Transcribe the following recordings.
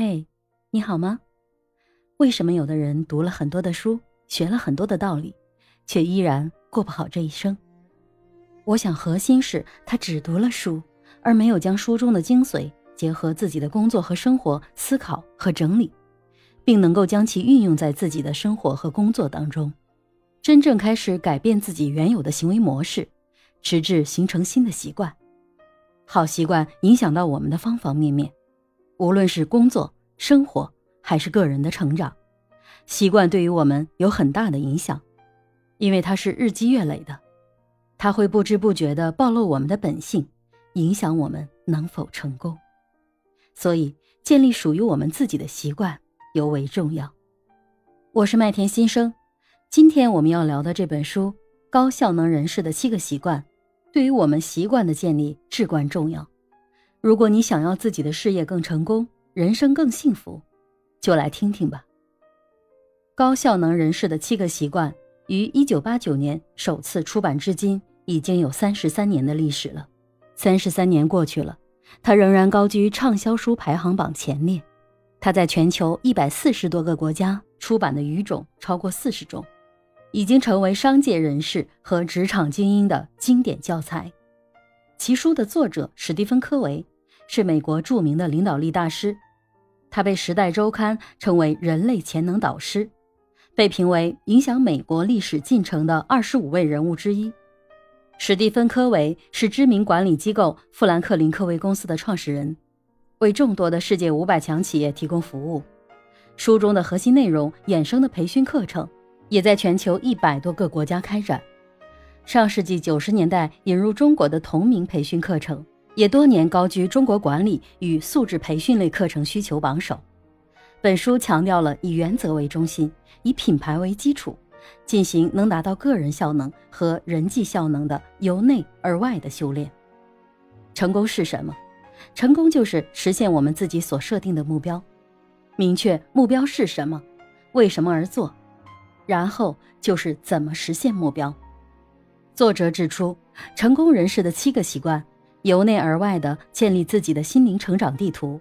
嘿，你好吗？为什么有的人读了很多的书，学了很多的道理，却依然过不好这一生？我想核心是他只读了书，而没有将书中的精髓结合自己的工作和生活思考和整理，并能够将其运用在自己的生活和工作当中，真正开始改变自己原有的行为模式，直至形成新的习惯。好习惯影响到我们的方方面面。无论是工作、生活还是个人的成长，习惯对于我们有很大的影响，因为它是日积月累的，它会不知不觉地暴露我们的本性，影响我们能否成功。所以，建立属于我们自己的习惯尤为重要。我是麦田新生，今天我们要聊的这本书《高效能人士的七个习惯》，对于我们习惯的建立至关重要。如果你想要自己的事业更成功，人生更幸福，就来听听吧。高效能人士的七个习惯于一九八九年首次出版至今，已经有三十三年的历史了。三十三年过去了，它仍然高居畅销书排行榜前列。它在全球一百四十多个国家出版的语种超过四十种，已经成为商界人士和职场精英的经典教材。其书的作者史蒂芬·科维是美国著名的领导力大师，他被《时代周刊》称为“人类潜能导师”，被评为影响美国历史进程的二十五位人物之一。史蒂芬·科维是知名管理机构富兰克林·科维公司的创始人，为众多的世界五百强企业提供服务。书中的核心内容衍生的培训课程，也在全球一百多个国家开展。上世纪九十年代引入中国的同名培训课程，也多年高居中国管理与素质培训类课程需求榜首。本书强调了以原则为中心，以品牌为基础，进行能达到个人效能和人际效能的由内而外的修炼。成功是什么？成功就是实现我们自己所设定的目标，明确目标是什么，为什么而做，然后就是怎么实现目标。作者指出，成功人士的七个习惯，由内而外的建立自己的心灵成长地图，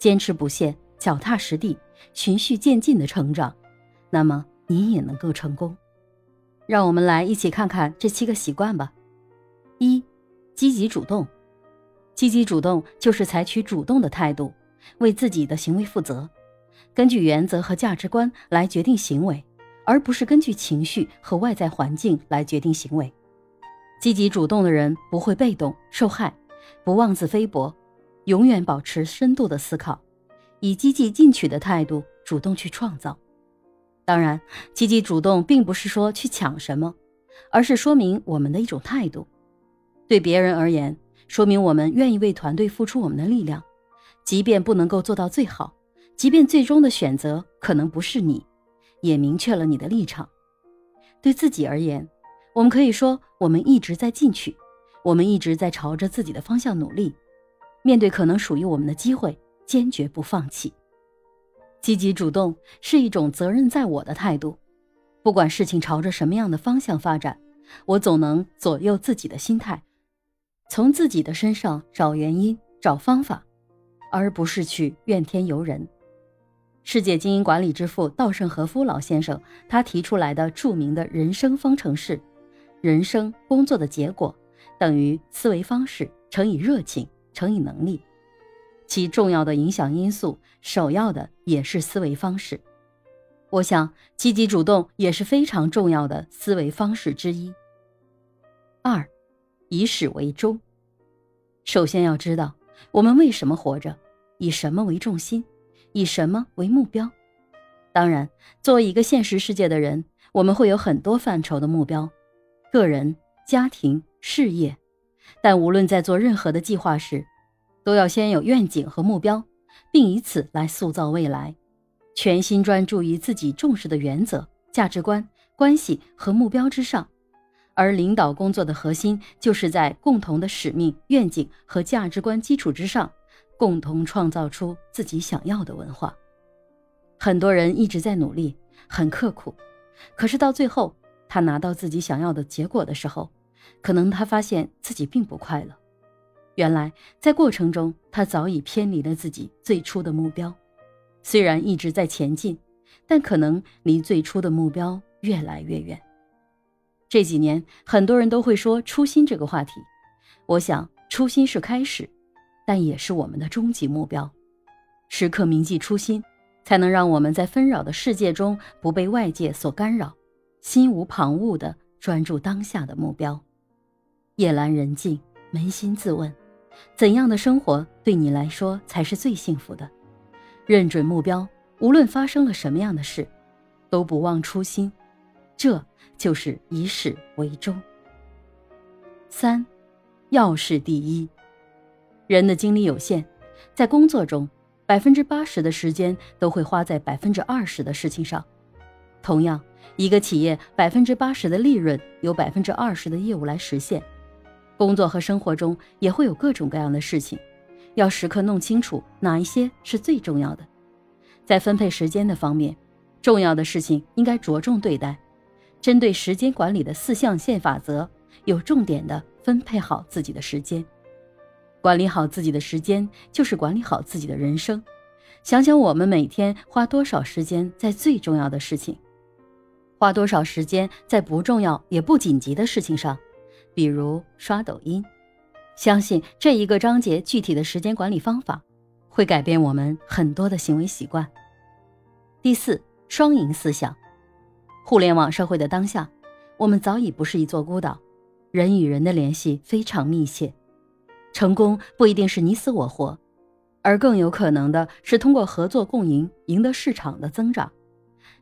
坚持不懈、脚踏实地、循序渐进的成长，那么你也能够成功。让我们来一起看看这七个习惯吧。一、积极主动。积极主动就是采取主动的态度，为自己的行为负责，根据原则和价值观来决定行为，而不是根据情绪和外在环境来决定行为。积极主动的人不会被动受害，不妄自菲薄，永远保持深度的思考，以积极进取的态度主动去创造。当然，积极主动并不是说去抢什么，而是说明我们的一种态度。对别人而言，说明我们愿意为团队付出我们的力量，即便不能够做到最好，即便最终的选择可能不是你，也明确了你的立场。对自己而言。我们可以说，我们一直在进取，我们一直在朝着自己的方向努力。面对可能属于我们的机会，坚决不放弃。积极主动是一种责任在我的态度。不管事情朝着什么样的方向发展，我总能左右自己的心态，从自己的身上找原因、找方法，而不是去怨天尤人。世界经营管理之父稻盛和夫老先生他提出来的著名的人生方程式。人生工作的结果等于思维方式乘以热情乘以能力，其重要的影响因素首要的也是思维方式。我想，积极主动也是非常重要的思维方式之一。二，以始为终。首先要知道我们为什么活着，以什么为重心，以什么为目标。当然，作为一个现实世界的人，我们会有很多范畴的目标。个人、家庭、事业，但无论在做任何的计划时，都要先有愿景和目标，并以此来塑造未来。全心专注于自己重视的原则、价值观、关系和目标之上。而领导工作的核心，就是在共同的使命、愿景和价值观基础之上，共同创造出自己想要的文化。很多人一直在努力，很刻苦，可是到最后。他拿到自己想要的结果的时候，可能他发现自己并不快乐。原来在过程中，他早已偏离了自己最初的目标。虽然一直在前进，但可能离最初的目标越来越远。这几年，很多人都会说初心这个话题。我想，初心是开始，但也是我们的终极目标。时刻铭记初心，才能让我们在纷扰的世界中不被外界所干扰，心无旁骛地专注当下的目标。夜阑人静，扪心自问，怎样的生活对你来说才是最幸福的？认准目标，无论发生了什么样的事，都不忘初心，这就是以始为终。三，要事第一。人的精力有限，在工作中，百分之八十的时间都会花在百分之二十的事情上。同样，一个企业百分之八十的利润由百分之二十的业务来实现。工作和生活中也会有各种各样的事情。要时刻弄清楚哪一些是最重要的，在分配时间的方面，重要的事情应该着重对待。针对时间管理的四象限法则，有重点的分配好自己的时间。管理好自己的时间，就是管理好自己的人生。想想我们每天花多少时间在最重要的事情，花多少时间在不重要也不紧急的事情上，比如刷抖音。相信这一个章节具体的时间管理方法，会改变我们很多的行为习惯。第四，双赢思想。互联网社会的当下，我们早已不是一座孤岛，人与人的联系非常密切。成功不一定是你死我活，而更有可能的是通过合作共赢，赢得市场的增长。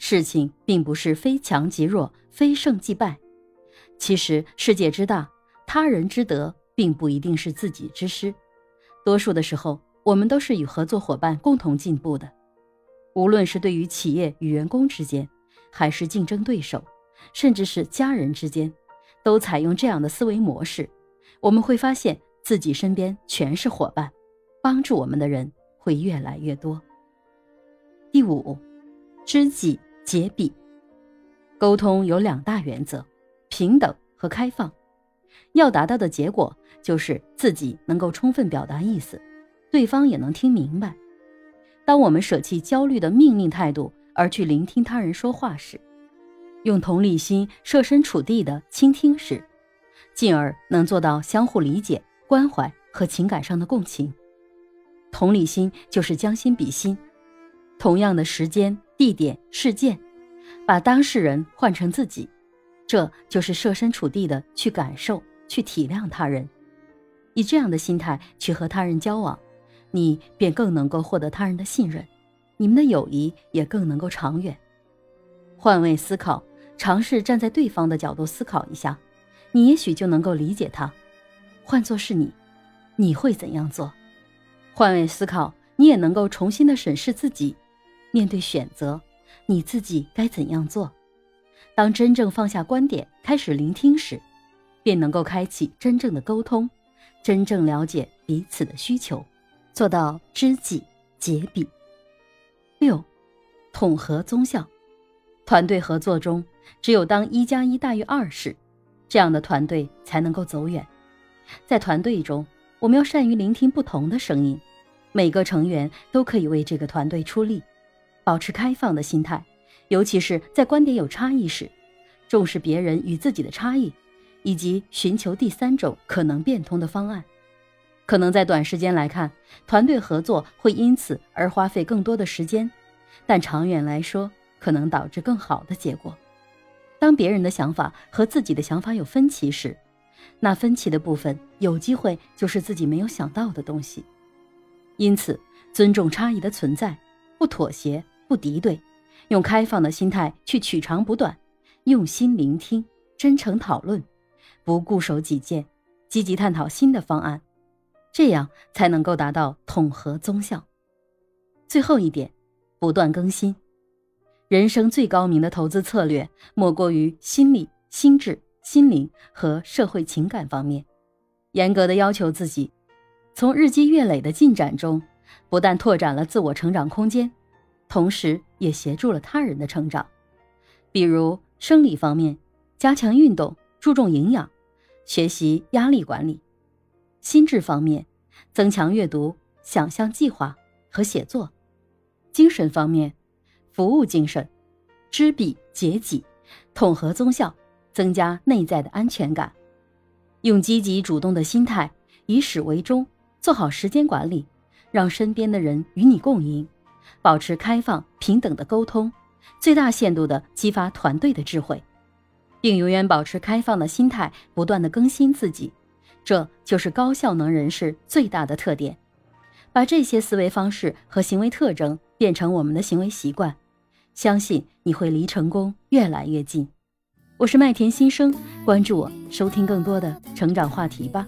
事情并不是非强即弱，非胜即败。其实世界之大，他人之德。并不一定是自己之师，多数的时候，我们都是与合作伙伴共同进步的。无论是对于企业与员工之间，还是竞争对手，甚至是家人之间，都采用这样的思维模式，我们会发现自己身边全是伙伴，帮助我们的人会越来越多。第五，知己解比。沟通有两大原则：平等和开放。要达到的结果就是自己能够充分表达意思，对方也能听明白。当我们舍弃焦虑的命令态度，而去聆听他人说话时，用同理心设身处地的倾听时，进而能做到相互理解、关怀和情感上的共情。同理心就是将心比心，同样的时间、地点、事件，把当事人换成自己，这就是设身处地的去感受。去体谅他人，以这样的心态去和他人交往，你便更能够获得他人的信任，你们的友谊也更能够长远。换位思考，尝试站在对方的角度思考一下，你也许就能够理解他。换作是你，你会怎样做？换位思考，你也能够重新的审视自己，面对选择，你自己该怎样做？当真正放下观点，开始聆听时。便能够开启真正的沟通，真正了解彼此的需求，做到知己解彼。六，统合综效。团队合作中，只有当一加一大于二时，这样的团队才能够走远。在团队中，我们要善于聆听不同的声音，每个成员都可以为这个团队出力，保持开放的心态，尤其是在观点有差异时，重视别人与自己的差异。以及寻求第三种可能变通的方案，可能在短时间来看，团队合作会因此而花费更多的时间，但长远来说，可能导致更好的结果。当别人的想法和自己的想法有分歧时，那分歧的部分有机会就是自己没有想到的东西。因此，尊重差异的存在，不妥协，不敌对，用开放的心态去取长补短，用心聆听，真诚讨论。不固守己见，积极探讨新的方案，这样才能够达到统合综效。最后一点，不断更新。人生最高明的投资策略，莫过于心理、心智、心灵和社会情感方面，严格的要求自己。从日积月累的进展中，不但拓展了自我成长空间，同时也协助了他人的成长。比如生理方面，加强运动。注重营养，学习压力管理；心智方面，增强阅读、想象、计划和写作；精神方面，服务精神，知彼解己，统合宗效，增加内在的安全感。用积极主动的心态，以始为终，做好时间管理，让身边的人与你共赢，保持开放平等的沟通，最大限度的激发团队的智慧，并永远保持开放的心态，不断的更新自己。这就是高效能人士最大的特点。把这些思维方式和行为特征变成我们的行为习惯，相信你会离成功越来越近。我是麦田新生，关注我，收听更多的成长话题吧。